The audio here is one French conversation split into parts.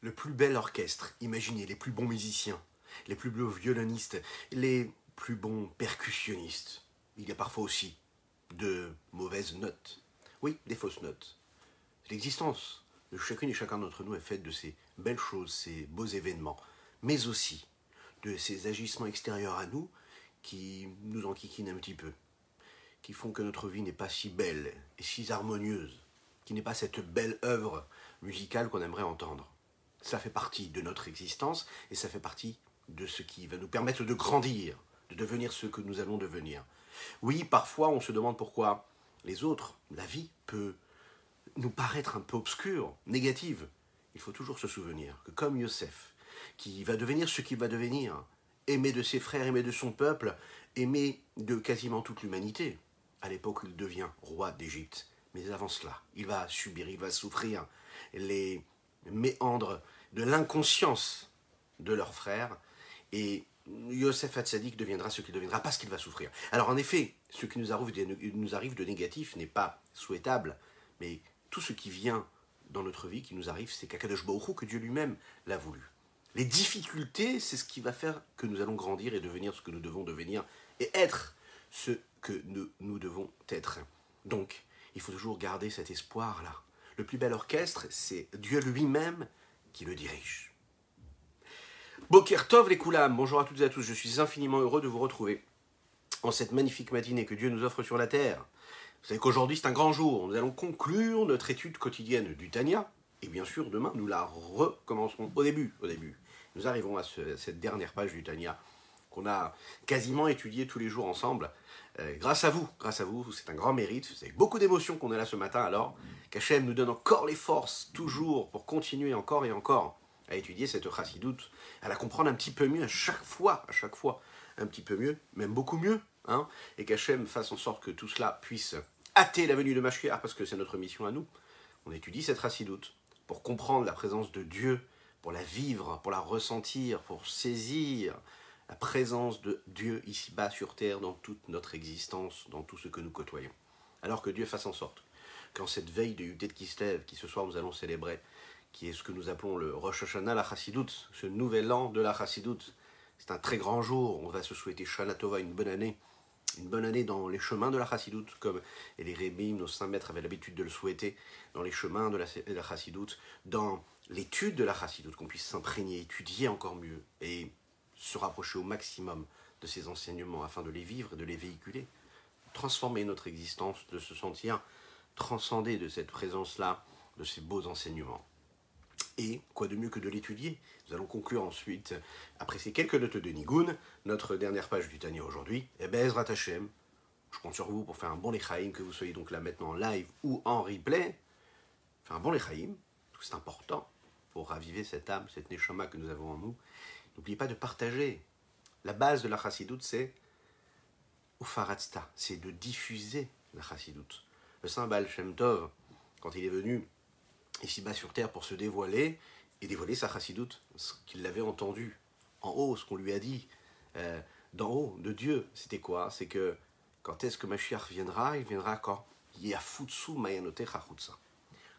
le plus bel orchestre, imaginez les plus bons musiciens, les plus beaux violonistes, les plus bons percussionnistes. Il y a parfois aussi de mauvaises notes. Oui, des fausses notes. L'existence de chacune et chacun d'entre nous est faite de ces belles choses, ces beaux événements, mais aussi de ces agissements extérieurs à nous qui nous enquiquinent un petit peu, qui font que notre vie n'est pas si belle et si harmonieuse, qui n'est pas cette belle œuvre musicale qu'on aimerait entendre. Ça fait partie de notre existence et ça fait partie de ce qui va nous permettre de grandir, de devenir ce que nous allons devenir. Oui, parfois on se demande pourquoi les autres, la vie peut nous paraître un peu obscure, négative. Il faut toujours se souvenir que comme Yosef, qui va devenir ce qu'il va devenir, aimé de ses frères, aimé de son peuple, aimé de quasiment toute l'humanité, à l'époque il devient roi d'Égypte. Mais avant cela, il va subir, il va souffrir les méandres de l'inconscience de leurs frères, et Yosef Hatzadik deviendra ce qu'il deviendra parce qu'il va souffrir. Alors en effet, ce qui nous arrive de, négatif n'est pas souhaitable, mais tout ce qui vient dans notre vie, qui nous arrive, c'est Kakadosh Baruch que Dieu lui-même l'a voulu. Les difficultés, c'est ce qui va faire que nous allons grandir et devenir ce que nous devons devenir et être ce que nous, nous devons être. Donc, il faut toujours garder cet espoir-là. Le plus bel orchestre, c'est Dieu lui-même qui le dirige. Boker les Koulam, bonjour à toutes et à tous, je suis infiniment heureux de vous retrouver en cette magnifique matinée que Dieu nous offre sur la terre. Vous savez qu'aujourd'hui c'est un grand jour, nous allons conclure notre étude quotidienne du Tania, et bien sûr demain nous la recommencerons au début, au début. Nous arrivons à cette dernière page du Tania qu'on a quasiment étudiée tous les jours ensemble. Euh, grâce à vous, grâce à vous, c'est un grand mérite. C'est avec beaucoup d'émotion qu'on est là ce matin alors qu'Hachem nous donne encore les forces, toujours, pour continuer encore et encore à étudier cette chassidoute, à la comprendre un petit peu mieux à chaque fois, à chaque fois, un petit peu mieux, même beaucoup mieux, hein, et qu'Hachem fasse en sorte que tout cela puisse hâter la venue de Mashiach, parce que c'est notre mission à nous. On étudie cette chassidoute pour comprendre la présence de Dieu, pour la vivre, pour la ressentir, pour saisir la présence de Dieu ici-bas sur terre dans toute notre existence, dans tout ce que nous côtoyons. Alors que Dieu fasse en sorte qu'en cette veille de Yudet Kislev, qui ce soir nous allons célébrer, qui est ce que nous appelons le Rosh Hashanah, la Chassidoute, ce nouvel an de la Chassidoute. C'est un très grand jour, on va se souhaiter Shana Tova, une bonne année, une bonne année dans les chemins de la Chassidoute, comme les Rébim, nos saints maîtres avaient l'habitude de le souhaiter, dans les chemins de la, dans l'étude de la Chassidoute, qu'on puisse s'imprégner, étudier encore mieux, et se rapprocher au maximum de ces enseignements afin de les vivre et de les véhiculer, transformer notre existence, de se sentir transcendé de cette présence-là, de ces beaux enseignements. Et quoi de mieux que de l'étudier? Nous allons conclure ensuite, après ces quelques notes de Nigoun, notre dernière page du Tania aujourd'hui. Et ben, Hashem, je compte sur vous pour faire un bon Lechaïm, que vous soyez donc là maintenant en live ou en replay. Faire un bon Lechaïm, c'est important pour raviver cette âme, cette neshama que nous avons en nous. N'oubliez pas de partager. La base de la chassidoute, c'est Ufaratsta, c'est de diffuser la chassidoute. Le saint Baal Shem Tov, quand il est venu ici-bas sur terre pour se dévoiler et dévoiler sa chassidoute, ce qu'il avait entendu en haut, ce qu'on lui a dit euh, d'en haut, de Dieu, c'était quoi? C'est que quand est-ce que Mashiach viendra? Il viendra quand? Yafutsu Mayanote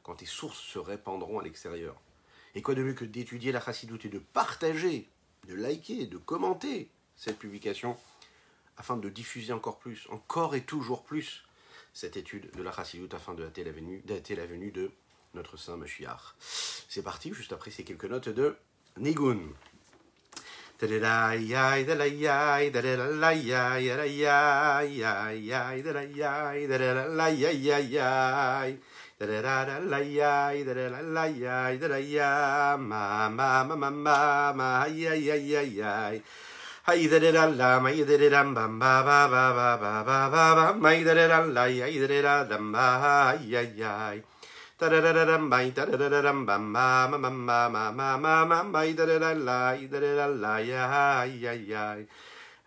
Quand tes sources se répandront à l'extérieur. Et quoi de mieux que d'étudier la chassidoute et de partager, de liker, de commenter cette publication afin de diffuser encore plus, encore et toujours plus cette étude de la chassidoute afin de dater la venue, la venue de notre saint Mashiach. C'est parti, juste après ces quelques notes de Nigun. da da da da la ya da da la la ya da da ya ma ma ma ma ma ma ya ya ya ya Ay da da la ma da da da ba ba ba ba ba ba ba ba ba ma da da da la ya da da da ma ya ya da da da da da ma da da da da da ma ma ma ma ma ma ma ma ma da da da la da da da la ya ya ya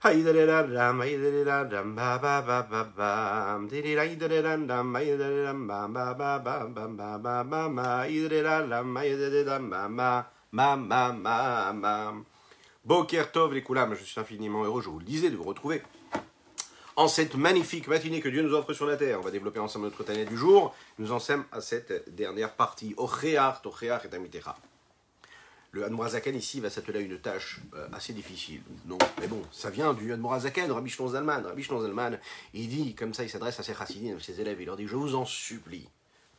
Hi da da da, hey da da da ba ba ba ba ba. Dee da da da da hey da da da, ba ba ba ba ba ba ba ba. Hey da da dum, hey da da dum, ba ba. Ma ma ma ma Boker Tov les Koulam, je suis infiniment heureux, je vous le disais, de vous retrouver en cette magnifique matinée que Dieu nous offre sur la terre. On va développer ensemble notre Tania du jour. Nous en sommes à cette dernière partie. Ochéar, Tochéar et Tamitecha. Le Hadmorazaken ici va s'atteler à une tâche euh, assez difficile. Non, mais bon, ça vient du Hadmorazaken, Rabbi Shlon Zalman. Rabbi il dit, comme ça, il s'adresse à ses chassidim, à ses élèves, il leur dit, je vous en supplie,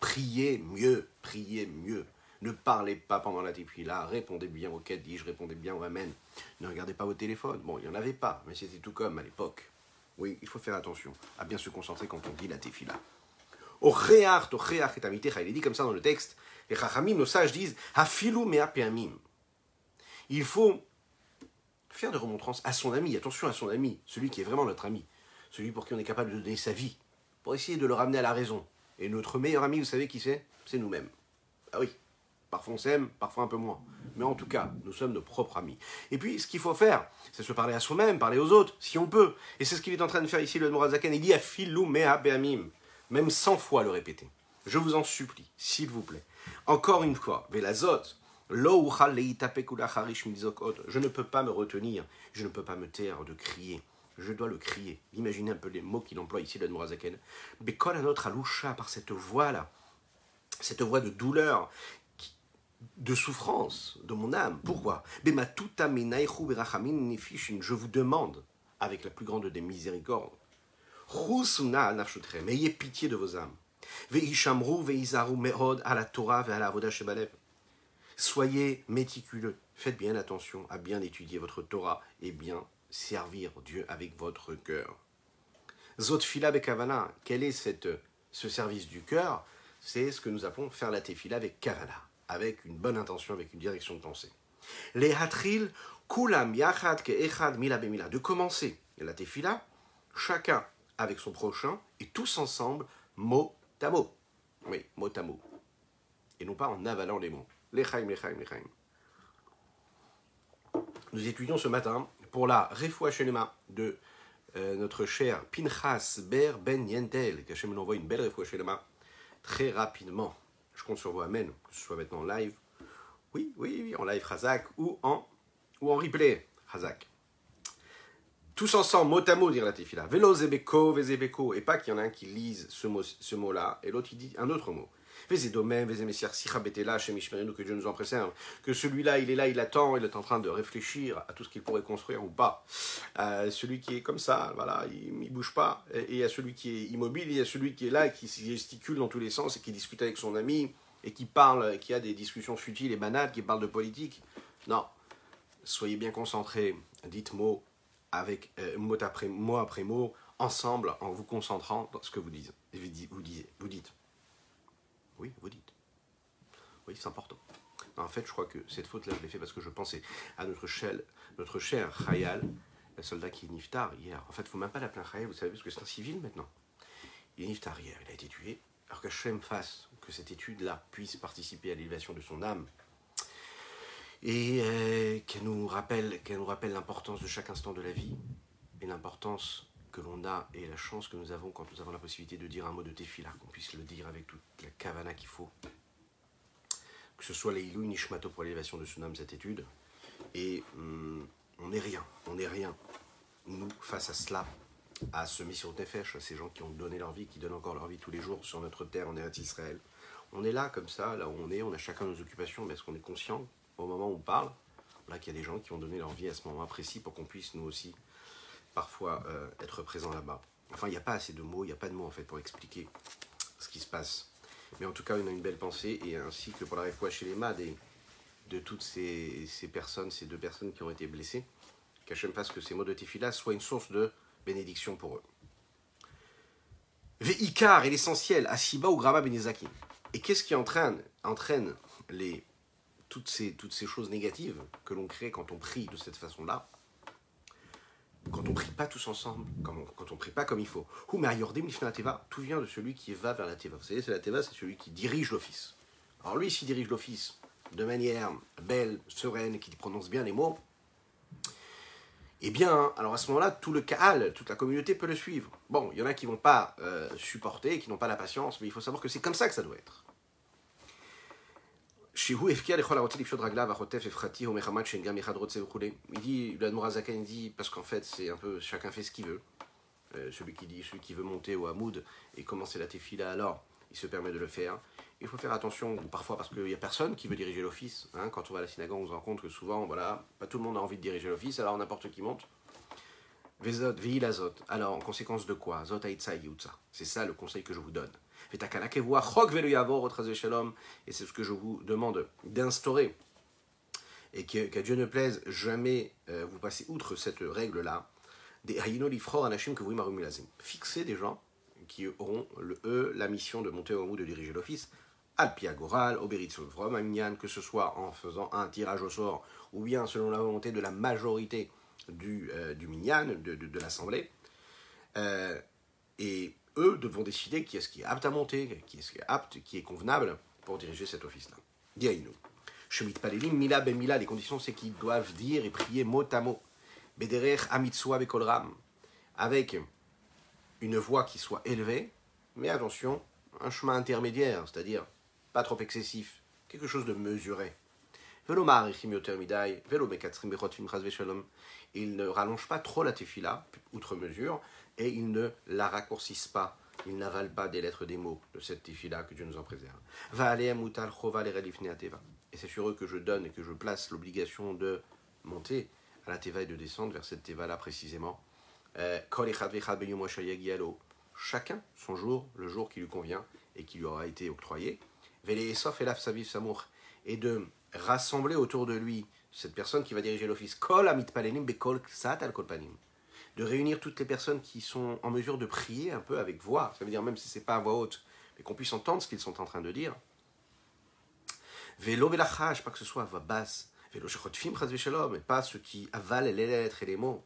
priez mieux, priez mieux. Ne parlez pas pendant la là, répondez bien au dis-je, répondez bien au Amen. Ne regardez pas vos téléphones. Bon, il n'y en avait pas, mais c'était tout comme à l'époque. Oui, il faut faire attention à bien se concentrer quand on dit la tefila. Au réart, au réart et il est dit comme ça dans le texte, les chachamim, nos sages disent, mea Il faut faire de remontrances à son ami, attention à son ami, celui qui est vraiment notre ami, celui pour qui on est capable de donner sa vie, pour essayer de le ramener à la raison. Et notre meilleur ami, vous savez qui c'est? C'est nous-mêmes. Ah oui, parfois on s'aime, parfois un peu moins. Mais en tout cas, nous sommes nos propres amis. Et puis, ce qu'il faut faire, c'est se parler à soi-même, parler aux autres, si on peut. Et c'est ce qu'il est en train de faire ici, le Morazaken. Il dit Afilu mea be'amim même cent fois le répéter. Je vous en supplie, s'il vous plaît. Encore une fois, Velazot, je ne peux pas me retenir, je ne peux pas me taire de crier. Je dois le crier. Imaginez un peu les mots qu'il emploie ici, le Mourazaken. Bekol à notre aloucha, par cette voix-là, cette voix de douleur, de souffrance de mon âme. Pourquoi? Je vous demande, avec la plus grande des miséricordes, ayez pitié de vos âmes. Soyez méticuleux, faites bien attention à bien étudier votre Torah et bien servir Dieu avec votre cœur. Zotfila bekavana, quel est cette, ce service du cœur? C'est ce que nous appelons faire la tefila avec kavana, avec une bonne intention, avec une direction de pensée. Les hatril kulam yachad ke echad mila bemila, de commencer la tefila, chacun avec son prochain et tous ensemble, mot à mot. Oui, mot à mot. Et non pas en avalant les mots. Lechaim, lechaim, lechaim. Nous étudions ce matin pour la Refoua Shelema de euh, notre cher Pinchas Ber Ben Yentel, qu'Hachem nous envoie une belle Refoua Shelema très rapidement. Je compte sur vous, Amen, que ce soit maintenant en live. Oui, oui, oui, en live Hazak ou en, ou en replay Hazak tous ensemble, mot à mot, dire la tefila. Velo zebeko, vezebeko. Et pas qu'il y en a un qui lise ce, mot, ce mot-là, et l'autre il dit un autre mot. Que Dieu nous en préserve. Que celui-là, il est là, il attend, il est en train de réfléchir à tout ce qu'il pourrait construire ou pas. Euh, celui qui est comme ça, voilà, il, ne bouge pas. Et il y a celui qui est immobile, il y a celui qui est là, qui gesticule dans tous les sens et qui discute avec son ami et qui parle, qui a des discussions futiles et banales, qui parle de politique. Non. Soyez bien concentrés. Dites mots avec euh, mot, après, mot après mot, ensemble, en vous concentrant dans ce que vous dites. Vous, disiez, vous dites. Oui, vous dites. Oui, c'est important. en fait, je crois que cette faute-là, je l'ai fait parce que je pensais à notre, cher, notre cher Khayal, le soldat qui est Niftar hier. En fait, il ne faut même pas l'appeler Khayal, vous savez, parce que c'est un civil maintenant. Il est Niftar hier, il a été tué. Alors qu'Hachem fasse que cette étude-là puisse participer à l'élévation de son âme, et euh, qu'elle nous rappelle qu'elle nous rappelle l'importance de chaque instant de la vie et l'importance que l'on a et la chance que nous avons quand nous avons la possibilité de dire un mot de tefila, qu'on puisse le dire avec toute la kavana qu'il faut. Que ce soit les Ilou Nishmato pour l'élévation de Sunam, cette étude. Et hum, on n'est rien, on n'est rien. Nous, face à cela, à ce mission Nefesh, à ces gens qui ont donné leur vie, qui donnent encore leur vie tous les jours sur notre terre en Eretz Israël. On est là, comme ça, là où on est, on a chacun nos occupations, mais est-ce qu'on est conscient au moment où on parle, là qu'il y a des gens qui ont donné leur vie à ce moment précis pour qu'on puisse nous aussi parfois euh, être présents là-bas. Enfin, il n'y a pas assez de mots, il n'y a pas de mots en fait pour expliquer ce qui se passe. Mais en tout cas, on a une belle pensée, et ainsi que pour la réfoua chez les MAD et de toutes ces, personnes, ces deux personnes qui ont été blessées, qu'Hachem fasse que ces mots de Tefila soient une source de bénédiction pour eux. Ve'ikar est l'essentiel, Asiba ou Graba Benezaki. Et qu'est-ce qui entraîne, entraîne les toutes ces, toutes ces choses négatives que l'on crée quand on prie de cette façon-là, quand on prie pas tous ensemble, quand on, quand on prie pas comme il faut. Tout vient de celui qui va vers la teva. Vous savez, c'est la teva, c'est celui qui dirige l'office. Alors lui, s'il dirige l'office de manière belle, sereine, qui prononce bien les mots, eh bien, alors à ce moment-là, tout le Kaal, toute la communauté peut le suivre. Bon, il y en a qui vont pas euh, supporter, qui n'ont pas la patience, mais il faut savoir que c'est comme ça que ça doit être. Il dit, il dit, parce qu'en fait, c'est un peu, chacun fait ce qu'il veut. Celui qui dit, celui qui veut monter au Hamoud et commencer la tefila, alors? Il se permet de le faire. Il faut faire attention, parfois parce qu'il n'y a personne qui veut diriger l'office. Hein. quand on va à la synagogue, on se rend compte que souvent, voilà, pas tout le monde a envie de diriger l'office, alors n'importe qui monte. Vezot, zot. Alors, en conséquence de quoi? Zot C'est ça le conseil que je vous donne. Et c'est ce que je vous demande d'instaurer. Et qu'à Dieu ne plaise, jamais euh, vous passez outre cette règle-là. Des que vous Fixez des gens qui auront, eux, la mission de monter au bout de diriger l'office. Alpiagoral, Vrom, Aminyan, que ce soit en faisant un tirage au sort ou bien selon la volonté de la majorité du, euh, du Minyan, de, de, l'Assemblée. Euh, et eux devront décider qui est-ce qui est apte à monter, qui est-ce qui est apte, qui est convenable pour diriger cet office-là. Diaïnou. Shemit Palelim, Mila ben Mila, les conditions c'est qu'ils doivent dire et prier mot à mot. Bederech Amitsua Bekolram. Avec une voix qui soit élevée, mais attention, un chemin intermédiaire, c'est-à-dire pas trop excessif, quelque chose de mesuré. Il ne rallonge pas trop la tefila, outre mesure, et il ne la raccourcissent pas. Il n'avale pas des lettres des mots de cette tefila que Dieu nous en préserve. Et c'est sur eux que je donne et que je place l'obligation de monter à la teva et de descendre vers cette teva là précisément. Euh, chacun son jour, le jour qui lui convient et qui lui aura été octroyé. Et de rassembler autour de lui cette personne qui va diriger l'office. De réunir toutes les personnes qui sont en mesure de prier un peu avec voix. Ça veut dire même si c'est pas à voix haute, mais qu'on puisse entendre ce qu'ils sont en train de dire. Vélo pas que ce soit à voix basse. Vélo et pas ceux qui avalent les lettres et les mots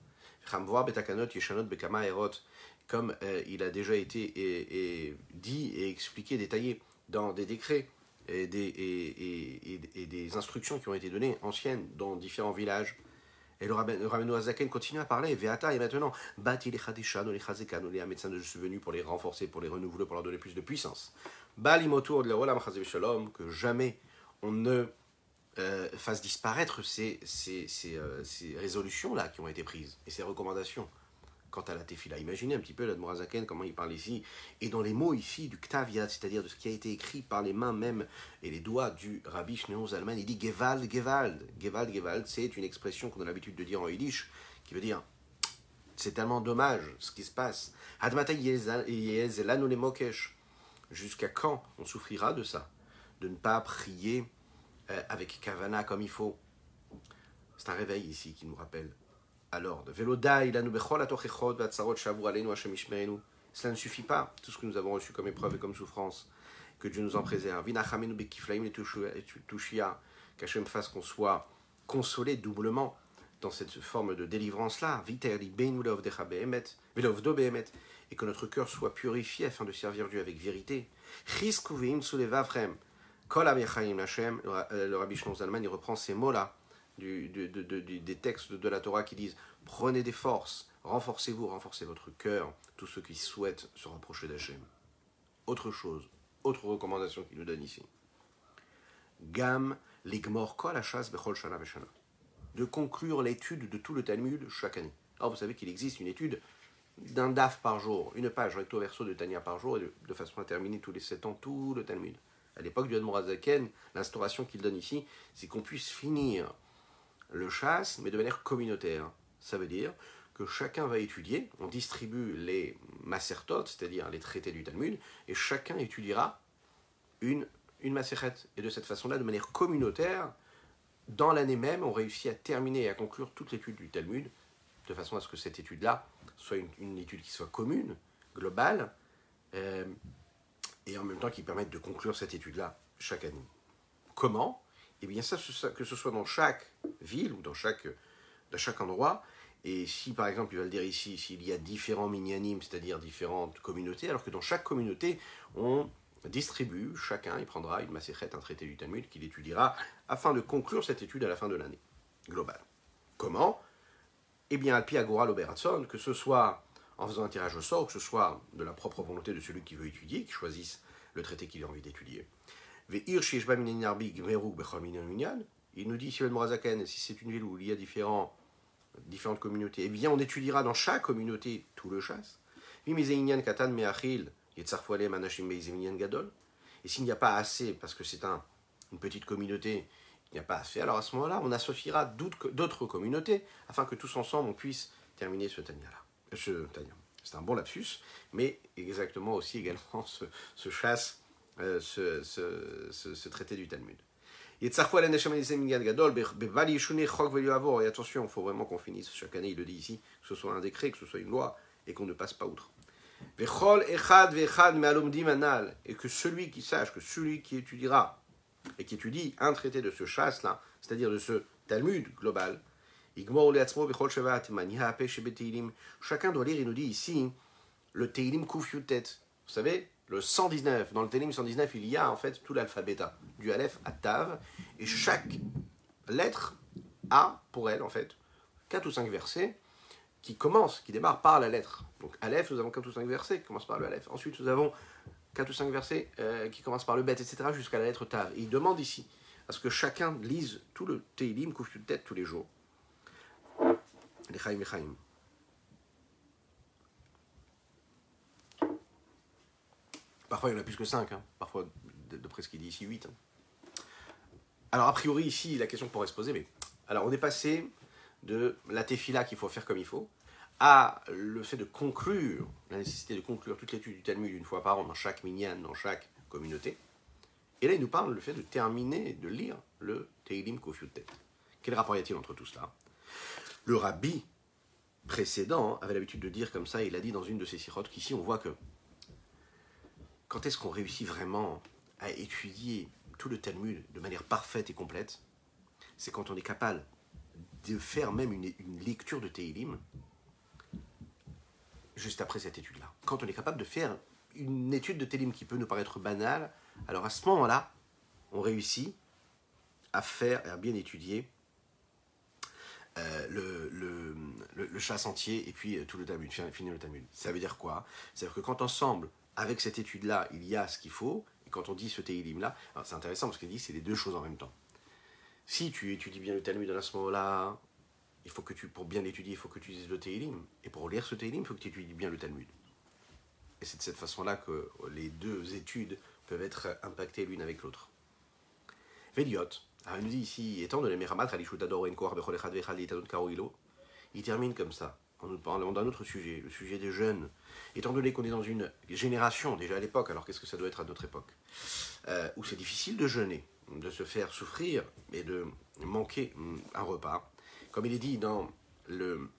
comme euh, il a déjà été dit et expliqué, détaillé dans des décrets et et, des instructions qui ont été données anciennes dans différents villages. Et le rabbin Azaken continue à parler. Veata et maintenant, bati les chadishan, les chazekan, les médecins de je suis venu pour les renforcer, pour les renouveler, pour leur donner plus de puissance. Balim autour de la shalom, que jamais on ne euh, fasse disparaître euh, ces résolutions-là qui ont été prises et ces recommandations quant à la tefila. Imaginez un petit peu l'Admorazaken, comment il parle ici, et dans les mots ici du Ktaviat, c'est-à-dire de ce qui a été écrit par les mains même et les doigts du Rabbi Shneon Zalman, il dit Gewald, Gewald. Gewald, Gewald, c'est une expression qu'on a l'habitude de dire en Yiddish, qui veut dire c'est tellement dommage ce qui se passe. Jusqu'à quand on souffrira de ça De ne pas prier euh, avec Kavana comme il faut? C'est un réveil ici qui nous rappelle l'ordre. Cela ne suffit pas, tout ce que nous avons reçu comme épreuve et comme souffrance, que Dieu nous en préserve. Qu'Hachem fasse qu'on soit consolé doublement dans cette forme de délivrance-là, et que notre cœur soit purifié afin de servir Dieu avec vérité. Le Rabbi Shlomo Zalman, il reprend ces mots-là des textes de la Torah qui disent Prenez des forces, renforcez-vous, renforcez votre cœur, tous ceux qui souhaitent se rapprocher d'Hachem. Autre chose, autre recommandation qu'il nous donne ici. Gam ligmor kol bechol shana veshana. De conclure l'étude de tout le Talmud chaque année. Alors vous savez qu'il existe une étude d'un daf par jour, une page recto verso de Tania par jour, et de, façon à terminer tous les sept ans tout le Talmud. À l'époque du Admorazaken, l'instauration qu'il donne ici, c'est qu'on puisse finir le chasse, mais de manière communautaire. Ça veut dire que chacun va étudier, on distribue les macertotes, c'est-à-dire les traités du Talmud, et chacun étudiera une, une Et de cette façon-là, de manière communautaire, dans l'année même, on réussit à terminer et à conclure toute l'étude du Talmud, de façon à ce que cette étude-là soit une, étude qui soit commune, globale, euh, et en même temps qui permette de conclure cette étude-là chaque année. Comment? Eh bien ça, que ce soit dans chaque ville ou dans chaque, dans chaque endroit, et si par exemple, il va le dire ici, s'il y a différents minyanim, c'est-à-dire différentes communautés, alors que dans chaque communauté, on distribue, chacun, il prendra une macéchette, un traité du Talmud qu'il étudiera afin de conclure cette étude à la fin de l'année globale. Comment? Eh bien, Alpi Agora Loberatson, que ce soit en faisant un tirage au sort, que ce soit de la propre volonté de celui qui veut étudier, qui choisisse le traité qu'il a envie d'étudier. Il nous dit, si c'est une ville où il y a différents, différentes communautés, eh bien on étudiera dans chaque communauté tout le chasse. Et s'il n'y a pas assez, parce que c'est un, une petite communauté, il n'y a pas assez, alors à ce moment-là, on associera d'autres communautés afin que tous ensemble on puisse terminer ce Tanya-là. Ce C'est un bon lapsus, mais exactement aussi également ce, chasse, euh, ce, ce, traité du Talmud. Et attention, il faut vraiment qu'on finisse chaque année, il le dit ici, que ce soit un décret, que ce soit une loi, et qu'on ne passe pas outre. Et que celui qui sache, que celui qui étudiera et qui étudie un traité de ce chasse-là, c'est-à-dire de ce Talmud global, chacun doit lire, il nous dit ici, le Teilim Kufyutet. Vous savez, le 119, dans le Teilim 119, il y a en fait tout l'alphabet du Aleph à Tav, et chaque lettre a, pour elle en fait, 4 ou 5 versets qui commence, qui démarre par la lettre. Donc Aleph, nous avons 4 ou 5 versets qui commencent par le Aleph. Ensuite, nous avons 4 ou 5 versets euh, qui commencent par le Bet, etc., jusqu'à la lettre Tav. Et il demande ici à ce que chacun lise tout le Teilim, couche de tête tous les jours. Les Chaim et Chaim. Parfois, il y en a plus que 5. Hein. Parfois, d'après ce qu'il dit ici, 8. Hein. Alors, a priori, ici, la question pourrait se poser, mais... Alors, on est passé de la tefila qu'il faut faire comme il faut, à le fait de conclure, la nécessité de conclure toute l'étude du Talmud une fois par an dans chaque minyan, dans chaque communauté. Et là, il nous parle le fait de terminer, de lire le Teilim Kofiutet. Quel rapport y a-t-il entre tout cela? Le rabbi précédent avait l'habitude de dire comme ça, il a dit dans une de ses sirotes qu'ici on voit que quand est-ce qu'on réussit vraiment à étudier tout le Talmud de manière parfaite et complète C'est quand on est capable de faire même une, lecture de Teilim juste après cette étude-là. Quand on est capable de faire une étude de Teilim qui peut nous paraître banale, alors à ce moment-là, on réussit à faire, à bien étudier euh, le, le, le, chasse entier et puis euh, tout le Talmud, finir le Talmud. Ça veut dire quoi? C'est-à-dire que quand ensemble, avec cette étude-là, il y a ce qu'il faut, et quand on dit ce Teilim-là, c'est intéressant parce qu'il dit c'est les deux choses en même temps. Si tu étudies bien le Talmud à ce moment-là, il faut que tu, pour bien l'étudier, il faut que tu lises le Teilim. Et pour lire ce Teilim, il faut que tu étudies bien le Talmud. Et c'est de cette façon-là que les deux études peuvent être impactées l'une avec l'autre. Véliot, il nous dit ici, étant donné Meramat, il termine comme ça, nous parlant d'un autre sujet, le sujet des jeunes. Étant donné qu'on est dans une génération, déjà à l'époque, alors qu'est-ce que ça doit être à notre époque, euh, où c'est difficile de jeûner, de se faire souffrir et de manquer un repas. Comme il est dit dans, le,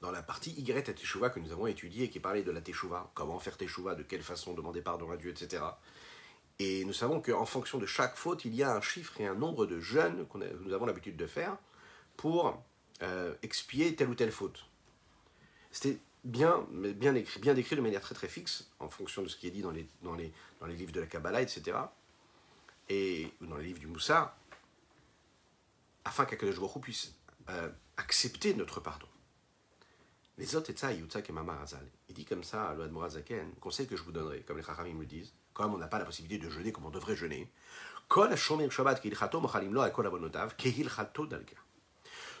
dans la partie Y à Teshuvah que nous avons étudiée, qui parlait de la Teshuvah, comment faire Teshuvah, de quelle façon demander pardon à Dieu, etc. Et nous savons qu'en fonction de chaque faute, il y a un chiffre et un nombre de jeûnes que nous avons l'habitude de faire pour euh, expier telle ou telle faute. C'était bien, bien, bien décrit de manière très très fixe, en fonction de ce qui est dit dans les, livres de la Kabbalah, etc et dans les livres du Moussa, afin qu'Akadosh Baruch puisse euh, accepter notre pardon. Les autres, et. Il dit comme ça à l'Oad Zaken, conseil que je vous donnerai, comme les Chachamim me disent, comme on n'a pas la possibilité de jeûner comme on devrait jeûner,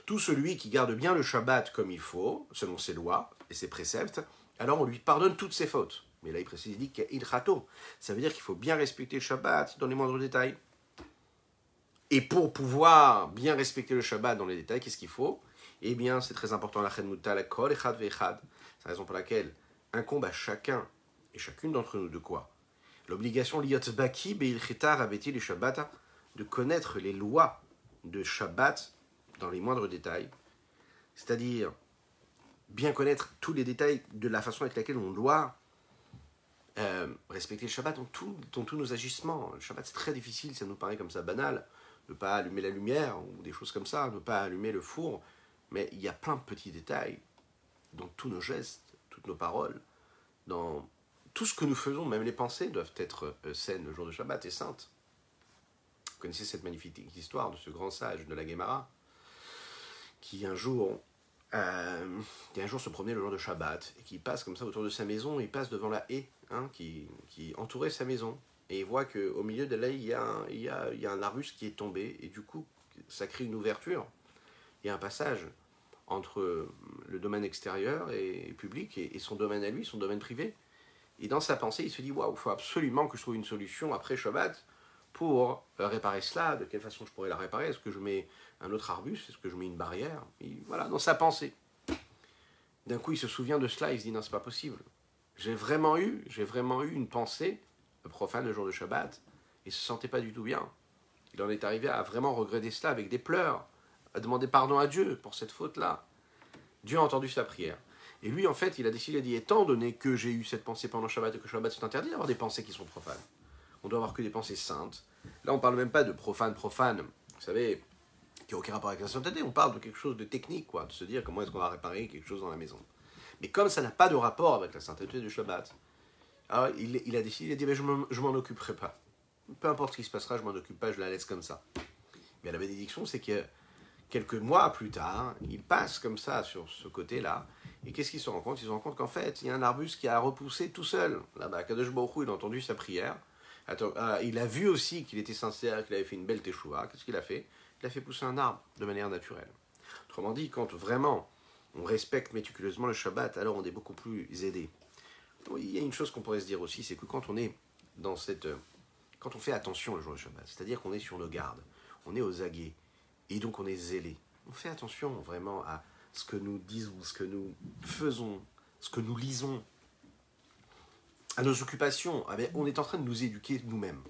tout celui qui garde bien le Shabbat comme il faut, selon ses lois et ses préceptes, alors on lui pardonne toutes ses fautes. Mais là, il précise, il dit qu'il rato. Ça veut dire qu'il faut bien respecter le Shabbat dans les moindres détails. Et pour pouvoir bien respecter le Shabbat dans les détails, qu'est-ce qu'il faut? Eh bien, c'est très important, la la kol, echad vechad. C'est la raison pour laquelle incombe à chacun et chacune d'entre nous de quoi? L'obligation liot baki beil chitar le Shabbat de connaître les lois de Shabbat dans les moindres détails. C'est-à-dire bien connaître tous les détails de la façon avec laquelle on doit euh, respecter le Shabbat dans, dans, tous nos agissements. Le Shabbat, c'est très difficile, ça nous paraît comme ça banal. ne pas allumer la lumière ou des choses comme ça, ne pas allumer le four. Mais il y a plein de petits détails dans tous nos gestes, toutes nos paroles, dans tout ce que nous faisons, même les pensées doivent être euh, saines le jour de Shabbat et saintes. Vous connaissez cette magnifique histoire de ce grand sage de la Guémara qui un jour euh, qui un jour se promenait le jour de Shabbat et qui passe comme ça autour de sa maison, il passe devant la haie hein, qui, entourait sa maison. Et il voit qu'au milieu de la haie, il y, a un, il, qui est tombé, et du coup, ça crée une ouverture. Il y a un passage entre le domaine extérieur et, public et, et, son domaine à lui, son domaine privé. Et dans sa pensée, il se dit Waouh, il faut absolument que je trouve une solution après Shabbat pour réparer cela. De quelle façon je pourrais la réparer Est-ce que je mets un autre arbuste Est-ce que je mets une barrière Voilà, dans sa pensée. D'un coup, il se souvient de cela, il se dit non, c'est pas possible. J'ai vraiment eu, j'ai vraiment eu une pensée profane le jour de Shabbat, et se sentait pas du tout bien. Il en est arrivé à vraiment regretter cela avec des pleurs, à demander pardon à Dieu pour cette faute-là. Dieu a entendu sa prière. Et lui, en fait, il a décidé, dit, étant donné que j'ai eu cette pensée pendant Shabbat et que Shabbat c'est interdit d'avoir des pensées qui sont profanes. On doit avoir que des pensées saintes. Là, on parle même pas de profane, profane. Vous savez, qui n'a aucun rapport avec la sainteté. On parle de quelque chose de technique, quoi, de se dire comment est-ce qu'on va réparer quelque chose dans la maison. Mais comme ça n'a pas de rapport avec la sainteté du Shabbat, alors il, il a décidé, il a dit, mais je m'en occuperai pas. Peu importe ce qui se passera, je m'en occupe pas, je la laisse comme ça. Mais la bénédiction, c'est que quelques mois plus tard, il passe comme ça sur ce côté-là, et qu'est-ce qu'il se rend compte? Il se rend compte qu'en fait, il y a un arbuste qui a repoussé tout seul. Là-bas, Kadosh Baruch il a entendu sa prière, il a vu aussi qu'il était sincère, qu'il avait fait une belle teshuva. Qu'est-ce qu'il a fait? Il a fait pousser un arbre de manière naturelle. Autrement dit, quand vraiment on respecte méticuleusement le Shabbat, alors on est beaucoup plus aidé. Il y a une chose qu'on pourrait se dire aussi, c'est que quand on est dans cette... Quand on fait attention le jour du Shabbat, c'est-à-dire qu'on est sur nos gardes, on est aux aguets, et donc on est zélé. On fait attention vraiment à ce que nous disons, ce que nous faisons, ce que nous lisons, à nos occupations. Ah on est en train de nous éduquer nous-mêmes.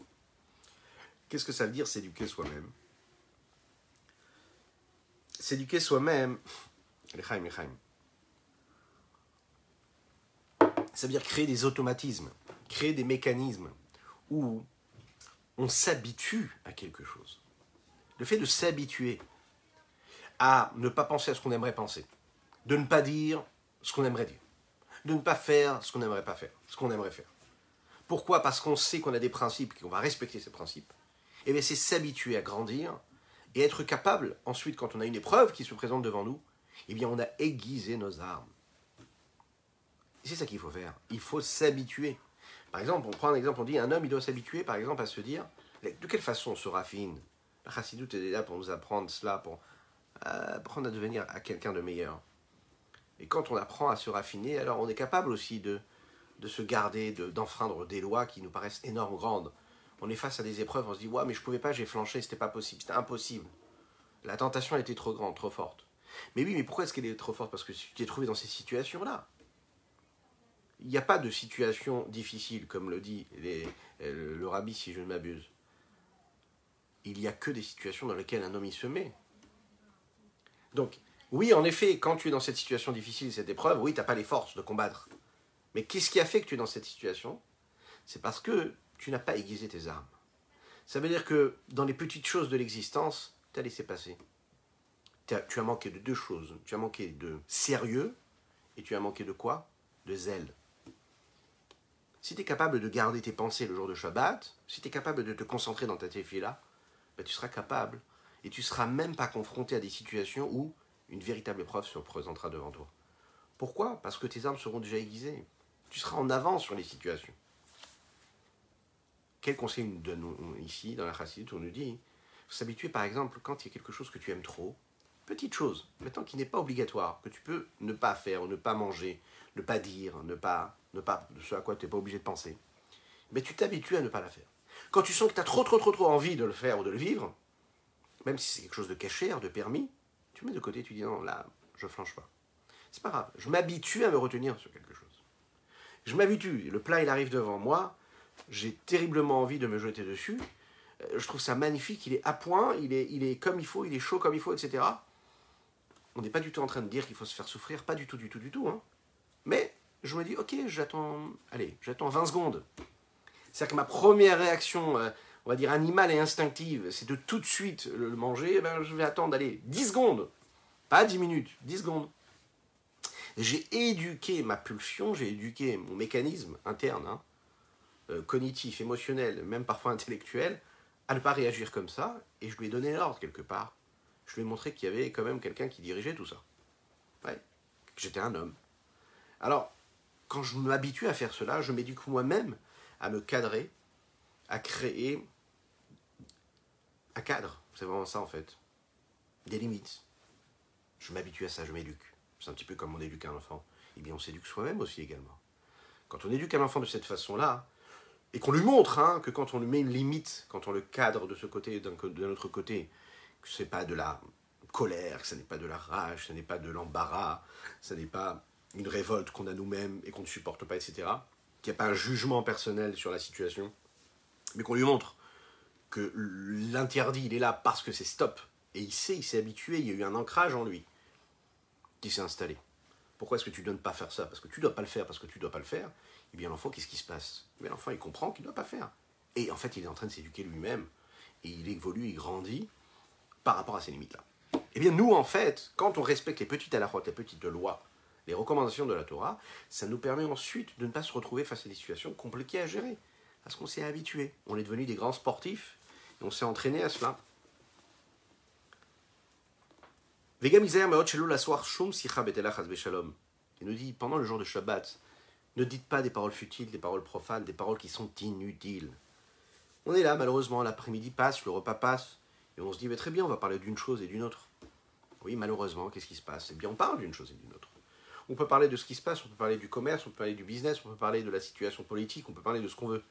Qu'est-ce que ça veut dire s'éduquer soi-même? S'éduquer soi-même, ça veut dire créer des automatismes, créer des mécanismes où on s'habitue à quelque chose. Le fait de s'habituer à ne pas penser à ce qu'on aimerait penser, de ne pas dire ce qu'on aimerait dire, de ne pas faire ce qu'on n'aimerait pas faire, ce qu'on aimerait faire. Pourquoi? Parce qu'on sait qu'on a des principes, qu'on va respecter ces principes. Et eh bien c'est s'habituer à grandir et être capable, ensuite, quand on a une épreuve qui se présente devant nous, eh bien, on a aiguisé nos armes. C'est ça qu'il faut faire. Il faut s'habituer. Par exemple, on prend un exemple, on dit un homme, il doit s'habituer, par exemple, à se dire de quelle façon on se raffine? La chassidoute est là pour nous apprendre cela, pour euh, apprendre à devenir à quelqu'un de meilleur. Et quand on apprend à se raffiner, alors on est capable aussi de, de se garder, d'enfreindre des lois qui nous paraissent énormes, grandes on est face à des épreuves, on se dit ouais mais je pouvais pas, j'ai flanché, c'était pas possible, c'était impossible. La tentation était trop grande, trop forte. Mais oui, mais pourquoi est-ce qu'elle est trop forte? Parce que tu t'es trouvé dans ces situations-là. Il n'y a pas de situation difficile, comme le dit le, rabbi, si je ne m'abuse. Il n'y a que des situations dans lesquelles un homme y se met. Donc, oui, en effet, quand tu es dans cette situation difficile, cette épreuve, oui, tu n'as pas les forces de combattre. Mais qu'est-ce qui a fait que tu es dans cette situation? C'est parce que tu n'as pas aiguisé tes armes. Ça veut dire que dans les petites choses de l'existence, tu as laissé passer. tu as manqué de deux choses. Tu as manqué de sérieux et tu as manqué de quoi? De zèle. Si tu es capable de garder tes pensées le jour de Shabbat, si tu es capable de te concentrer dans ta là, ben tu seras capable. Et tu seras même pas confronté à des situations où une véritable épreuve se présentera devant toi. Pourquoi? Parce que tes armes seront déjà aiguisées. Tu seras en avance sur les situations. Quel conseil nous donne ici dans la Chassidut? On nous dit s'habituer par exemple quand il y a quelque chose que tu aimes trop, petite chose, maintenant qui n'est pas obligatoire, que tu peux ne pas faire, ne pas manger, ne pas dire, ne pas, ne pas, ce à quoi tu n'es pas obligé de penser, mais tu t'habitues à ne pas la faire. Quand tu sens que tu as trop, trop, trop, trop envie de le faire ou de le vivre, même si c'est quelque chose de caché, de permis, tu mets de côté, tu dis non, là, je flanche pas. C'est pas grave, je m'habitue à me retenir sur quelque chose. Je m'habitue, le plat il arrive devant moi, j'ai terriblement envie de me jeter dessus. Euh, je trouve ça magnifique, il est à point, il est, comme il faut, il est chaud comme il faut, etc. On n'est pas du tout en train de dire qu'il faut se faire souffrir, pas du tout, du tout, du tout. Hein. Mais je me dis, ok, j'attends, allez, j'attends 20 secondes. C'est-à-dire que ma première réaction, euh, on va dire, animale et instinctive, c'est de tout de suite le manger, eh ben, je vais attendre, allez, 10 secondes. Pas 10 minutes, 10 secondes. J'ai éduqué ma pulsion, j'ai éduqué mon mécanisme interne, hein, euh, cognitif, émotionnel, même parfois intellectuel, à ne pas réagir comme ça, et je lui ai donné l'ordre quelque part. Je lui ai montré qu'il y avait quand même quelqu'un qui dirigeait tout ça. Ouais, j'étais un homme. Alors, quand je m'habitue à faire cela, je m'éduque moi-même à me cadrer, à créer un cadre. C'est vraiment ça en fait. Des limites. Je m'habitue à ça, je m'éduque. C'est un petit peu comme on éduque un enfant. Eh bien, on s'éduque soi-même aussi également. Quand on éduque un enfant de cette façon-là, et qu'on lui montre hein, que quand on lui met une limite, quand on le cadre de ce côté, d'un autre côté, que ce n'est pas de la colère, que ce n'est pas de la rage, ce n'est pas de l'embarras, ce n'est pas une révolte qu'on a nous-mêmes et qu'on ne supporte pas, etc. Qu'il n'y a pas un jugement personnel sur la situation, mais qu'on lui montre que l'interdit, il est là parce que c'est stop. Et il sait, il s'est habitué, il y a eu un ancrage en lui qui s'est installé. Pourquoi est-ce que tu ne dois pas faire ça? Parce que tu ne dois pas le faire, parce que tu ne dois pas le faire. Eh bien, l'enfant, qu'est-ce qui se passe? Eh L'enfant, il comprend qu'il ne doit pas faire. Et en fait, il est en train de s'éduquer lui-même. Et il évolue, il grandit par rapport à ces limites-là. Eh bien, nous, en fait, quand on respecte les petites alarotes, les petites lois, les recommandations de la Torah, ça nous permet ensuite de ne pas se retrouver face à des situations compliquées à gérer. Parce qu'on s'est habitué. On est devenu des grands sportifs on s'est entraîné à cela. Il nous dit, pendant le jour de Shabbat, ne dites pas des paroles futiles, des paroles profanes, des paroles qui sont inutiles. On est là, malheureusement, l'après-midi passe, le repas passe, et on se dit, mais très bien, on va parler d'une chose et d'une autre. Oui, malheureusement, qu'est-ce qui se passe? Eh bien, on parle d'une chose et d'une autre. On peut parler de ce qui se passe, on peut parler du commerce, on peut parler du business, on peut parler de la situation politique, on peut parler de ce qu'on veut.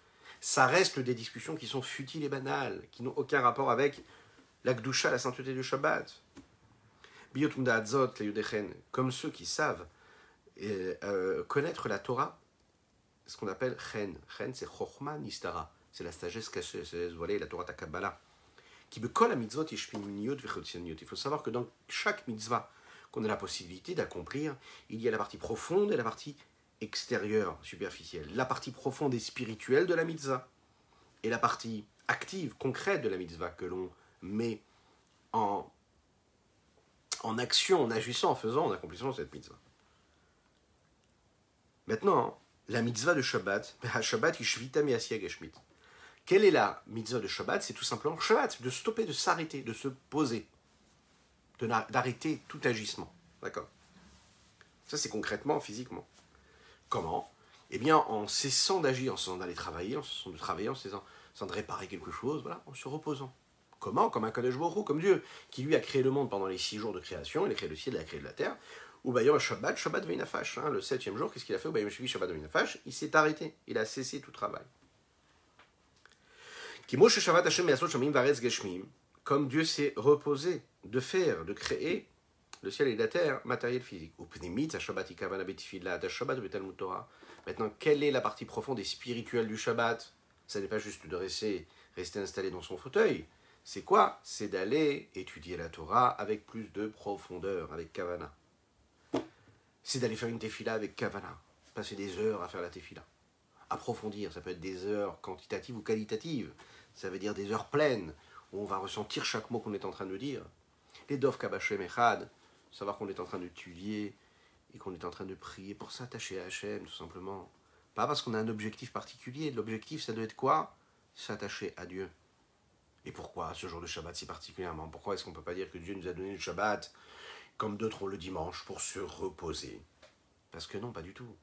Ça reste des discussions qui sont futiles et banales, qui n'ont aucun rapport avec la Gdusha, la sainteté du Shabbat. Comme ceux qui savent euh, connaître la Torah, ce qu'on appelle Chen. Chen, c'est Chochma Nistara. C'est la sagesse cachée, c'est la Torah Takabala. Qui me colle à mitzvot Il faut savoir que dans chaque mitzvah qu'on a la possibilité d'accomplir, il y a la partie profonde et la partie extérieure, superficielle. La partie profonde et spirituelle de la mitzvah. Et la partie active, concrète de la mitzvah que l'on met en, action, en agissant, en faisant, en accomplissant cette mitzvah. Maintenant, la mitzvah de Shabbat, Shabbat Quelle est la mitzvah de Shabbat? C'est tout simplement Shabbat, de stopper, de s'arrêter, de se poser, d'arrêter tout agissement. D'accord? Ça, c'est concrètement, physiquement. Comment Eh bien, en cessant d'agir, en cessant d'aller travailler, en cessant de travailler, en cessant, de réparer quelque chose, voilà, en se reposant. Comment? Comme un Kadosh Baruch comme Dieu, qui lui a créé le monde pendant les six jours de création, il a créé le ciel, il a créé la terre. Ou Bayom Shabbat, Shabbat Veinafash. Hein, le septième jour, qu'est-ce qu'il a fait? Ou Shabbat Il s'est arrêté, il a cessé tout travail. Comme Dieu s'est reposé de faire, de créer le ciel et la terre, matériel physique. Maintenant, quelle est la partie profonde et spirituelle du Shabbat? Ce n'est pas juste de rester, rester installé dans son fauteuil. C'est quoi? C'est d'aller étudier la Torah avec plus de profondeur, avec Kavana c'est d'aller faire une tefila avec Kavana, passer des heures à faire la tefila. Approfondir, ça peut être des heures quantitatives ou qualitatives, ça veut dire des heures pleines, où on va ressentir chaque mot qu'on est en train de dire. Les Dov Kabashem Echad, savoir qu'on est en train d'étudier et qu'on est en train de prier pour s'attacher à Hachem, tout simplement. Pas parce qu'on a un objectif particulier, l'objectif ça doit être quoi? S'attacher à Dieu. Et pourquoi ce jour de Shabbat si particulièrement? Pourquoi est-ce qu'on ne peut pas dire que Dieu nous a donné le Shabbat comme d'autres ont le dimanche, pour se reposer? Parce que non, pas du tout.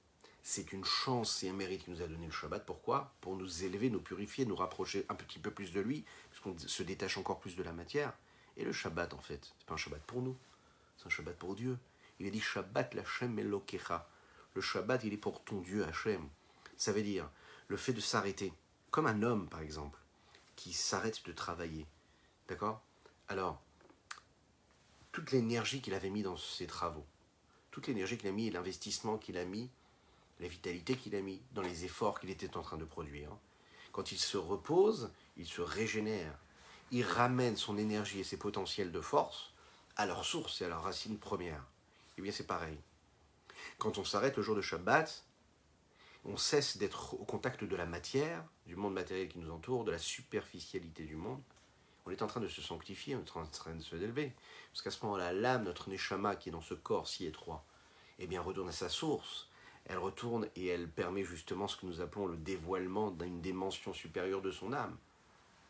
C'est une chance et un mérite qui nous a donné le Shabbat. Pourquoi? Pour nous élever, nous purifier, nous rapprocher un petit peu plus de lui, puisqu'on se détache encore plus de la matière. Et le Shabbat, en fait, c'est pas un Shabbat pour nous, c'est un Shabbat pour Dieu. Il a dit Shabbat lachem elokecha. Le Shabbat, il est pour ton Dieu Hachem. Ça veut dire le fait de s'arrêter, comme un homme, par exemple, qui s'arrête de travailler. D'accord? Alors, toute l'énergie qu'il avait mis dans ses travaux, toute l'énergie qu'il a mis, l'investissement qu'il a mis, la vitalité qu'il a mis dans les efforts qu'il était en train de produire. Quand il se repose, il se régénère, il ramène son énergie et ses potentiels de force à leur source et à leur racine première. Eh bien c'est pareil. Quand on s'arrête le jour de Shabbat, on cesse d'être au contact de la matière, du monde matériel qui nous entoure, de la superficialité du monde. On est en train de se sanctifier, on est en train de se élever. Parce qu'à ce moment-là, l'âme, notre neshama qui est dans ce corps si étroit, eh bien, retourne à sa source. Elle retourne et elle permet justement ce que nous appelons le dévoilement d'une dimension supérieure de son âme,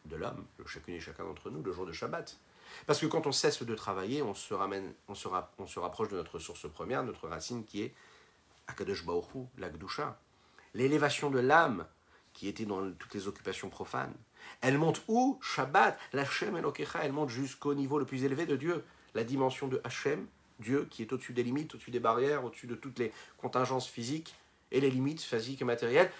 de l'homme, chacune et chacun d'entre nous, le jour de Shabbat. Parce que quand on cesse de travailler, on se, ramène, on se, rapproche de notre source première, notre racine qui est Akadosh Baoru, l'Akdusha. L'élévation de l'âme qui était dans toutes les occupations profanes. Elle monte où? Shabbat, l'Hachem Elokecha, elle monte jusqu'au niveau le plus élevé de Dieu, la dimension de Hachem, Dieu qui est au-dessus des limites, au-dessus des barrières, au-dessus de toutes les contingences physiques et les limites physiques et matérielles.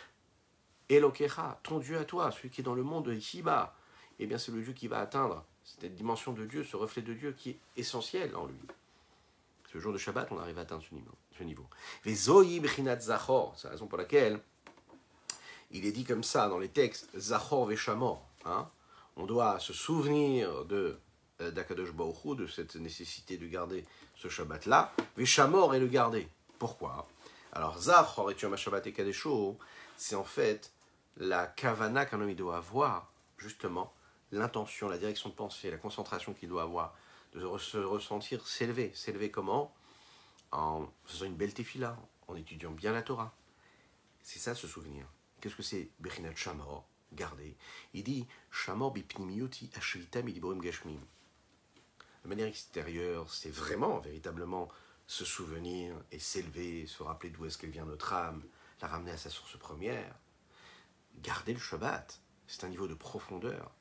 Elokecha, ton Dieu à toi, celui qui est dans le monde ici-bas, eh bien c'est le Dieu qui va atteindre cette dimension de Dieu, ce reflet de Dieu qui est essentiel en lui. Ce jour de Shabbat, on arrive à atteindre ce niveau. Ce niveau. C'est la raison pour laquelle il est dit comme ça dans les textes, Zachor Veshamor. Hein on doit se souvenir de euh, d'Akadosh Baruch de cette nécessité de garder ce Shabbat-là. Veshamor et le garder. Pourquoi? Alors, Zachor et Yom Shabbat et Kadesho, c'est en fait la kavana qu'un homme doit avoir, justement, l'intention, la direction de pensée, la concentration qu'il doit avoir, de se ressentir s'élever. S'élever comment? En faisant une belle tefila, en étudiant bien la Torah. C'est ça ce souvenir. Qu'est-ce que c'est Bechinat Shamor Gardez. Il dit Shamor bipnimiuti ashvita milibrim gashmim. De manière extérieure, c'est vraiment, véritablement, se souvenir et s'élever, se rappeler d'où est-ce qu'elle vient notre âme, la ramener à sa source première. Garder le Shabbat, c'est un niveau de profondeur,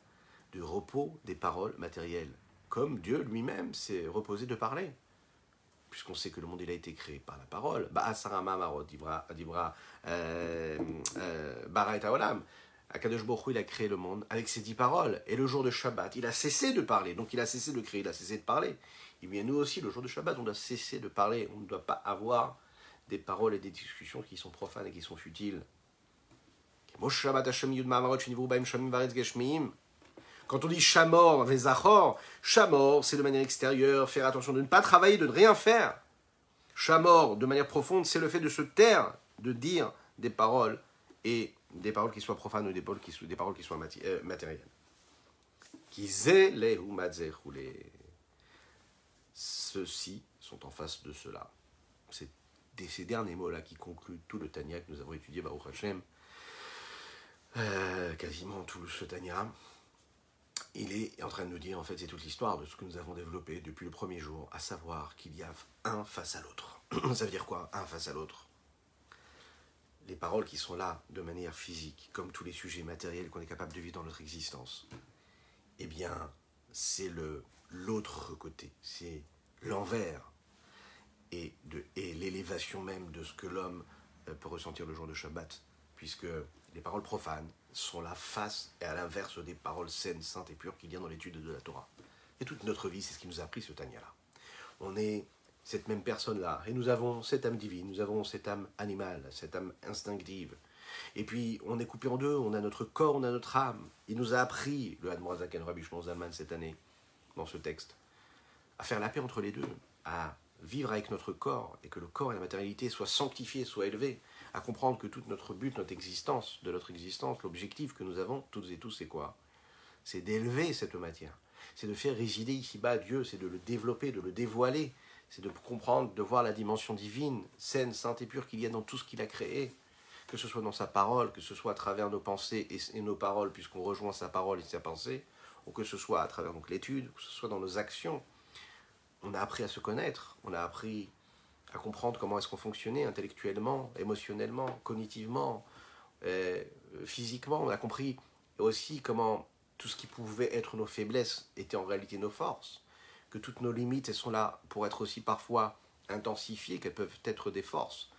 de repos des paroles matérielles, comme Dieu lui-même s'est reposé de parler puisqu'on sait que le monde il a été créé par la parole, Dibra, euh, euh, Bara et Taolam. Akadosh il a créé le monde avec ses dix paroles. Et le jour de Shabbat, il a cessé de parler. Donc il a cessé de créer, il a cessé de parler. Et bien nous aussi, le jour de Shabbat, on doit cesser de parler. On ne doit pas avoir des paroles et des discussions qui sont profanes et qui sont futiles. Quand on dit chamor, vezachor, chamor, c'est de manière extérieure, faire attention de ne pas travailler, de ne rien faire. Chamor, de manière profonde, c'est le fait de se taire, de dire des paroles, et des paroles qui soient profanes ou des paroles qui, des paroles qui soient euh, matérielles. Ceux-ci sont en face de cela. C'est ces derniers mots-là qui concluent tout le Tanya que nous avons étudié, Baruch Hashem, euh, quasiment tout ce Tanya il est en train de nous dire, en fait, c'est toute l'histoire de ce que nous avons développé depuis le premier jour, à savoir qu'il y a un face à l'autre. Ça veut dire quoi, un face à l'autre? Les paroles qui sont là de manière physique, comme tous les sujets matériels qu'on est capable de vivre dans notre existence, eh bien, c'est le l'autre côté, c'est l'envers et, et l'élévation même de ce que l'homme euh, peut ressentir le jour de Shabbat, puisque les paroles profanes sont la face et à l'inverse des paroles saines, saintes et pures qu'il y a dans l'étude de la Torah. Et toute notre vie, c'est ce qui nous a appris ce Tanya-là. On est cette même personne-là, et nous avons cette âme divine, nous avons cette âme animale, cette âme instinctive. Et puis, on est coupé en deux, on a notre corps, on a notre âme. Il nous a appris, le Admorazaken Rabbi Zalman, cette année, dans ce texte, à faire la paix entre les deux, à vivre avec notre corps, et que le corps et la matérialité soient sanctifiés, soient élevés, à comprendre que tout notre but, notre existence, de notre existence, l'objectif que nous avons toutes et tous, c'est quoi? C'est d'élever cette matière. C'est de faire résider ici-bas Dieu, c'est de le développer, de le dévoiler. C'est de comprendre, de voir la dimension divine, saine, sainte et pure qu'il y a dans tout ce qu'il a créé. Que ce soit dans sa parole, que ce soit à travers nos pensées et, nos paroles, puisqu'on rejoint sa parole et sa pensée, ou que ce soit à travers l'étude, que ce soit dans nos actions. On a appris à se connaître, on a appris à comprendre comment est-ce qu'on fonctionnait intellectuellement, émotionnellement, cognitivement, euh, physiquement. On a compris aussi comment tout ce qui pouvait être nos faiblesses était en réalité nos forces, que toutes nos limites elles sont là pour être aussi parfois intensifiées, qu'elles peuvent être des forces,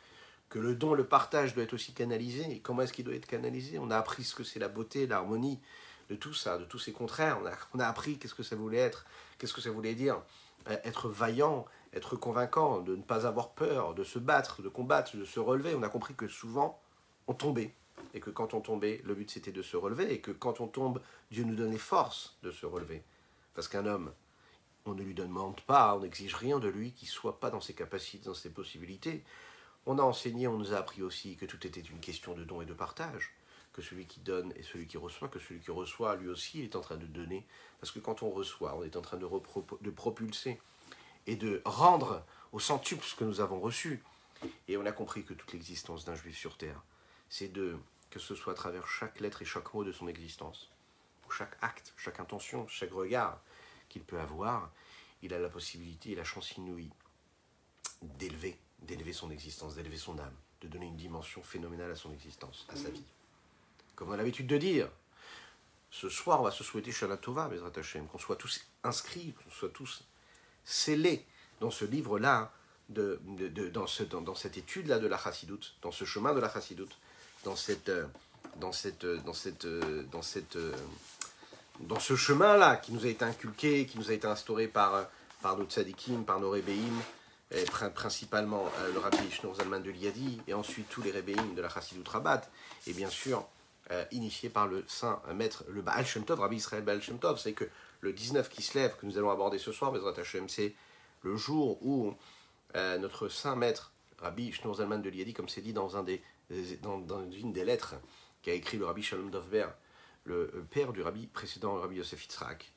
que le don, le partage doit être aussi canalisé. Et comment est-ce qu'il doit être canalisé? On a appris ce que c'est la beauté, l'harmonie, de tout ça, de tous ces contraires. On a, on a appris qu'est-ce que ça voulait être, qu'est-ce que ça voulait dire, être vaillant, être convaincant, de ne pas avoir peur, de se battre, de combattre, de se relever. On a compris que souvent, on tombait. Et que quand on tombait, le but c'était de se relever. Et que quand on tombe, Dieu nous donnait force de se relever. Parce qu'un homme, on ne lui demande pas, on n'exige rien de lui qui soit pas dans ses capacités, dans ses possibilités. On a enseigné, on nous a appris aussi que tout était une question de don et de partage, que celui qui donne est celui qui reçoit, que celui qui reçoit lui aussi est en train de donner, parce que quand on reçoit, on est en train de, de propulser et de rendre au centuple ce que nous avons reçu. Et on a compris que toute l'existence d'un juif sur terre, c'est de que ce soit à travers chaque lettre et chaque mot de son existence, chaque acte, chaque intention, chaque regard qu'il peut avoir, il a la possibilité et la chance inouïe d'élever, d'élever son existence, d'élever son âme, de donner une dimension phénoménale à son existence, à sa vie. Comme on a l'habitude de dire, ce soir, on va se souhaiter Shana Tova, Bezrat Hashem, qu'on soit tous inscrits, qu'on soit tous scellés dans ce livre-là, de, dans, ce, dans, cette étude-là de la chassidoute, dans ce chemin de la chassidoute, dans cette, dans cette, dans cette, dans cette, dans ce chemin-là qui nous a été inculqué, qui nous a été instauré par, par nos tzadikim, par nos rébéim, principalement euh, le rabbi Shneur Zalman de Liadi, et ensuite tous les rébéim de la chassidoute Rabat, et bien sûr euh, initié par le saint maître, le Baal Shem Rabbi Israël Baal Shem Tov, c'est que le 19 qui se lève, que nous allons aborder ce soir, Bezrat Hashem, c'est le jour où euh, notre saint maître, Rabbi Shneur Zalman de Liadi, comme c'est dit dans, un des, dans, une des lettres qu'a écrit le Rabbi Shalom Dovber, le, père du Rabbi précédent, le Rabbi Yosef Yitzhak,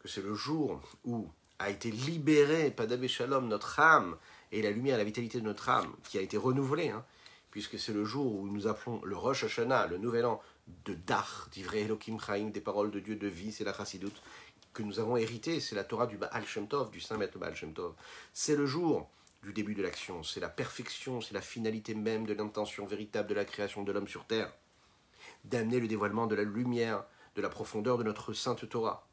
que c'est le jour où a été libéré, Padavé Shalom, notre âme, et la lumière, la vitalité de notre âme, qui a été renouvelée, hein, puisque c'est le jour où nous appelons le Rosh Hashanah, le nouvel an de Dach, d'Ivrei Elohim Chaim, des paroles de Dieu de vie, c'est la chassidoute que nous avons hérité, c'est la Torah du Baal Shem Tov, du Saint Maître Baal Shem Tov. C'est le jour du début de l'action, c'est la perfection, c'est la finalité même de l'intention véritable de la création de l'homme sur terre, d'amener le dévoilement de la lumière, de la profondeur de notre Sainte Torah,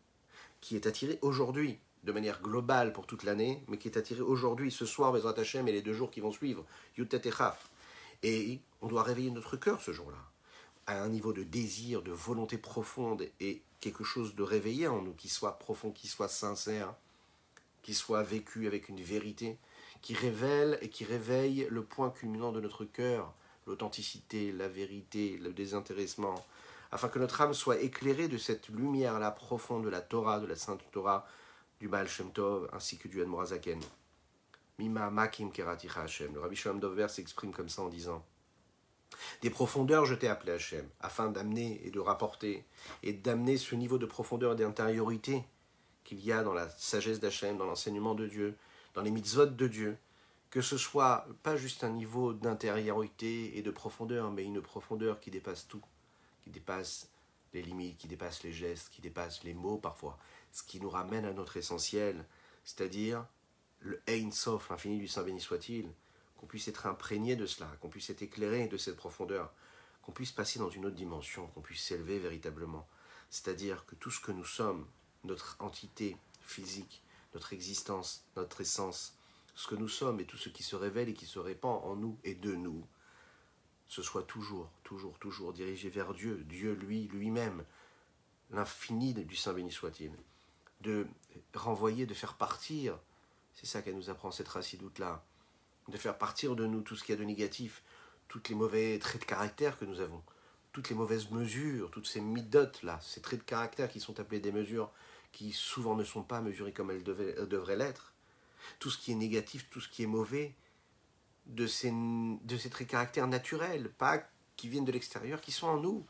qui est attirée aujourd'hui de manière globale pour toute l'année, mais qui est attirée aujourd'hui, ce soir, Bezrat Hashem, et les deux jours qui vont suivre, Yutet et. Et on doit réveiller notre cœur ce jour-là, à un niveau de désir, de volonté profonde, et quelque chose de réveillé en nous, qui soit profond, qui soit sincère, qui soit vécu avec une vérité, qui révèle et qui réveille le point culminant de notre cœur, l'authenticité, la vérité, le désintéressement, afin que notre âme soit éclairée de cette lumière-là profonde de la Torah, de la Sainte Torah, du Baal Shem Tov, ainsi que du Admorazaken. Mima Makim Kerati Hashem. Le Rabbi Shalom Dover s'exprime comme ça en disant Des profondeurs je t'ai appelé Hashem, afin d'amener et de rapporter, et d'amener ce niveau de profondeur et d'intériorité qu'il y a dans la sagesse d'Hachem, dans l'enseignement de Dieu, dans les mitzvot de Dieu, que ce soit pas juste un niveau d'intériorité et de profondeur, mais une profondeur qui dépasse tout, qui dépasse les limites, qui dépasse les gestes, qui dépasse les mots parfois, ce qui nous ramène à notre essentiel, c'est-à-dire le Ein Sof, l'infini du Saint béni soit-il, qu'on puisse être imprégné de cela, qu'on puisse être éclairé de cette profondeur, qu'on puisse passer dans une autre dimension, qu'on puisse s'élever véritablement. C'est-à-dire que tout ce que nous sommes, notre entité physique, notre existence, notre essence, ce que nous sommes et tout ce qui se révèle et qui se répand en nous et de nous, ce soit toujours, toujours, toujours dirigé vers Dieu, Dieu lui, lui-même, l'infini du Saint béni soit-il, de renvoyer, de faire partir, c'est ça qu'elle nous apprend cette racidoute-là, de faire partir de nous tout ce qu'il y a de négatif, tous les mauvais traits de caractère que nous avons, toutes les mauvaises mesures, toutes ces midotes-là, ces traits de caractère qui sont appelés des mesures qui souvent ne sont pas mesurées comme elles devraient l'être, tout ce qui est négatif, tout ce qui est mauvais, de ces, de ces traits de caractère naturels, pas qui viennent de l'extérieur, qui sont en nous,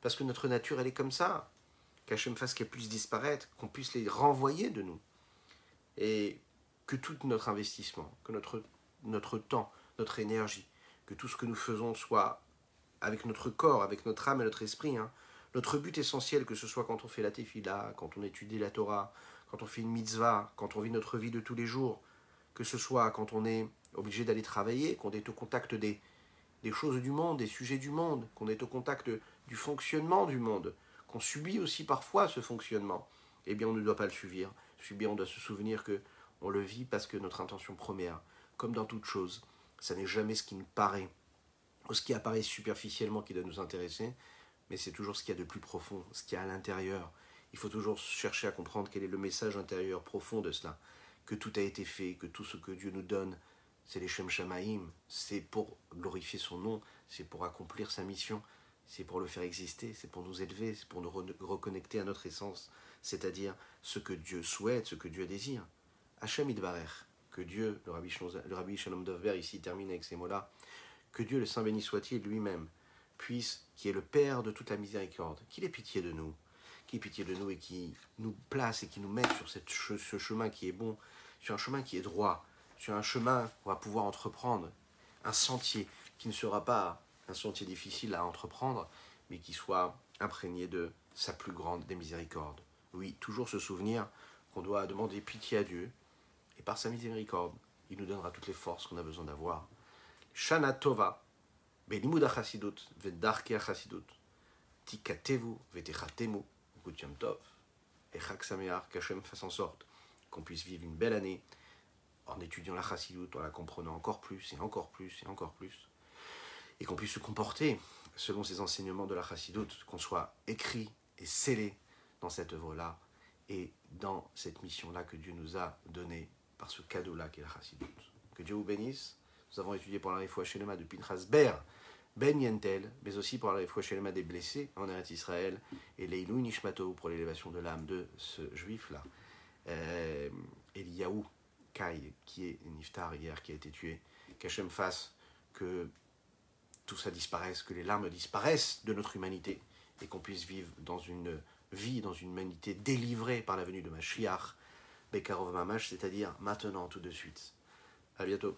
parce que notre nature, elle est comme ça, qu'Hachem fasse qu'elle puisse disparaître, qu'on puisse les renvoyer de nous, et que tout notre investissement, que notre, notre temps, notre énergie, que tout ce que nous faisons soit avec notre corps, avec notre âme et notre esprit, hein, notre but essentiel, que ce soit quand on fait la tefila, quand on étudie la Torah, quand on fait une mitzvah, quand on vit notre vie de tous les jours, que ce soit quand on est obligé d'aller travailler, qu'on est au contact des, choses du monde, des sujets du monde, qu'on est au contact du fonctionnement du monde, qu'on subit aussi parfois ce fonctionnement, eh bien on ne doit pas le subir. Subir, on doit se souvenir que on le vit parce que notre intention première, comme dans toute chose, ça n'est jamais ce qui nous paraît, ou ce qui apparaît superficiellement qui doit nous intéresser, mais c'est toujours ce qu'il y a de plus profond, ce qu'il y a à l'intérieur. Il faut toujours chercher à comprendre quel est le message intérieur profond de cela, que tout a été fait, que tout ce que Dieu nous donne, c'est les Shem Shamaim, c'est pour glorifier son nom, c'est pour accomplir sa mission, c'est pour le faire exister, c'est pour nous élever, c'est pour nous reconnecter à notre essence, c'est-à-dire ce que Dieu souhaite, ce que Dieu désire. Hachem Idbarer, que Dieu, le rabbi, Shalom Dovber ici termine avec ces mots-là, que Dieu, le Saint béni soit-il lui-même, puisse, qui est le Père de toute la miséricorde, qu'il ait pitié de nous, qu'il ait pitié de nous et qui nous place et qui nous mette sur ce chemin qui est bon, sur un chemin qui est droit, sur un chemin qu'on va pouvoir entreprendre, un sentier qui ne sera pas un sentier difficile à entreprendre, mais qui soit imprégné de sa plus grande des miséricordes. Oui, toujours se souvenir qu'on doit demander pitié à Dieu, par sa miséricorde, il nous donnera toutes les forces qu'on a besoin d'avoir. Shana Tova, Benimud Chasidut, Vedarke Chasidut, Tikatevu, Vetechatemu, Gutiam Tov, et Chak Sameach, fasse en sorte qu'on puisse vivre une belle année en étudiant la Chassidut, en la comprenant encore plus et encore plus et encore plus, et qu'on puisse se comporter selon ces enseignements de la Chassidut, qu'on soit écrit et scellé dans cette œuvre-là et dans cette mission-là que Dieu nous a donnée par ce cadeau-là qu'est la Chassidut. Que Dieu vous bénisse. Nous avons étudié pour la Refoua Shelema de Pinchas Ber, Ben Yentel, mais aussi pour la Refoua Shelema des blessés en Eretz Israël, et Leilou Nishmato pour l'élévation de l'âme de ce juif-là. Euh, Eliyahu Kai, qui est Niftar hier, qui a été tué. Qu'Hachem fasse que tout ça disparaisse, que les larmes disparaissent de notre humanité et qu'on puisse vivre dans une vie, dans une humanité délivrée par la venue de Mashiach, Bekarov Mamash, c'est-à-dire maintenant, tout de suite. À bientôt.